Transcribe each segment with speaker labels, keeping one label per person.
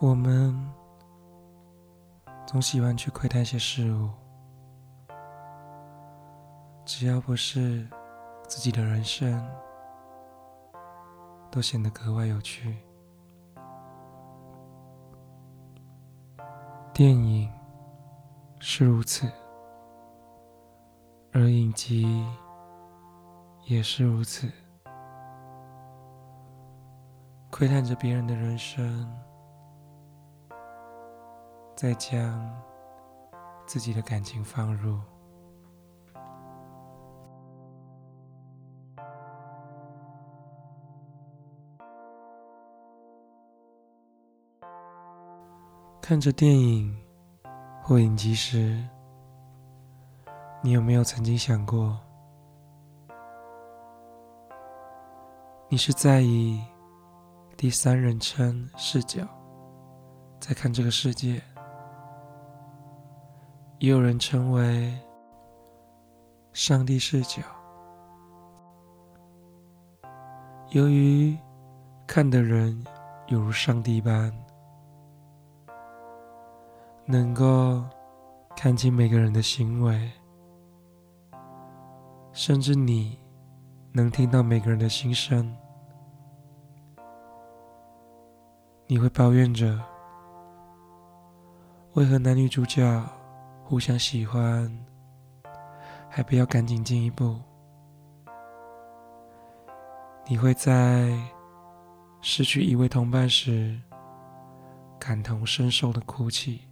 Speaker 1: 我们总喜欢去窥探一些事物，只要不是自己的人生，都显得格外有趣。电影是如此，而影集也是如此。窥探着别人的人生，再将自己的感情放入，看着电影或影集时，你有没有曾经想过，你是在以？第三人称视角在看这个世界，也有人称为上帝视角。由于看的人犹如上帝般，能够看清每个人的行为，甚至你能听到每个人的心声。你会抱怨着，为何男女主角互相喜欢，还不要赶紧进一步？你会在失去一位同伴时感同身受的哭泣，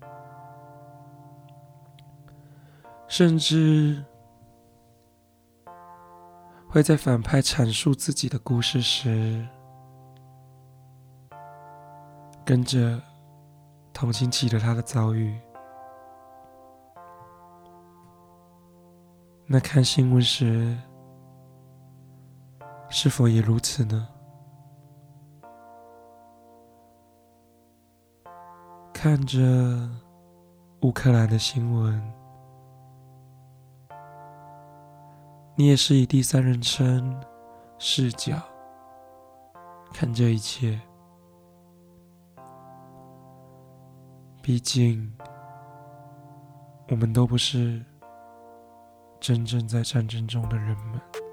Speaker 1: 甚至会在反派阐述自己的故事时。跟着同情起了他的遭遇。那看新闻时，是否也如此呢？看着乌克兰的新闻，你也是以第三人称视角看这一切。毕竟，我们都不是真正在战争中的人们。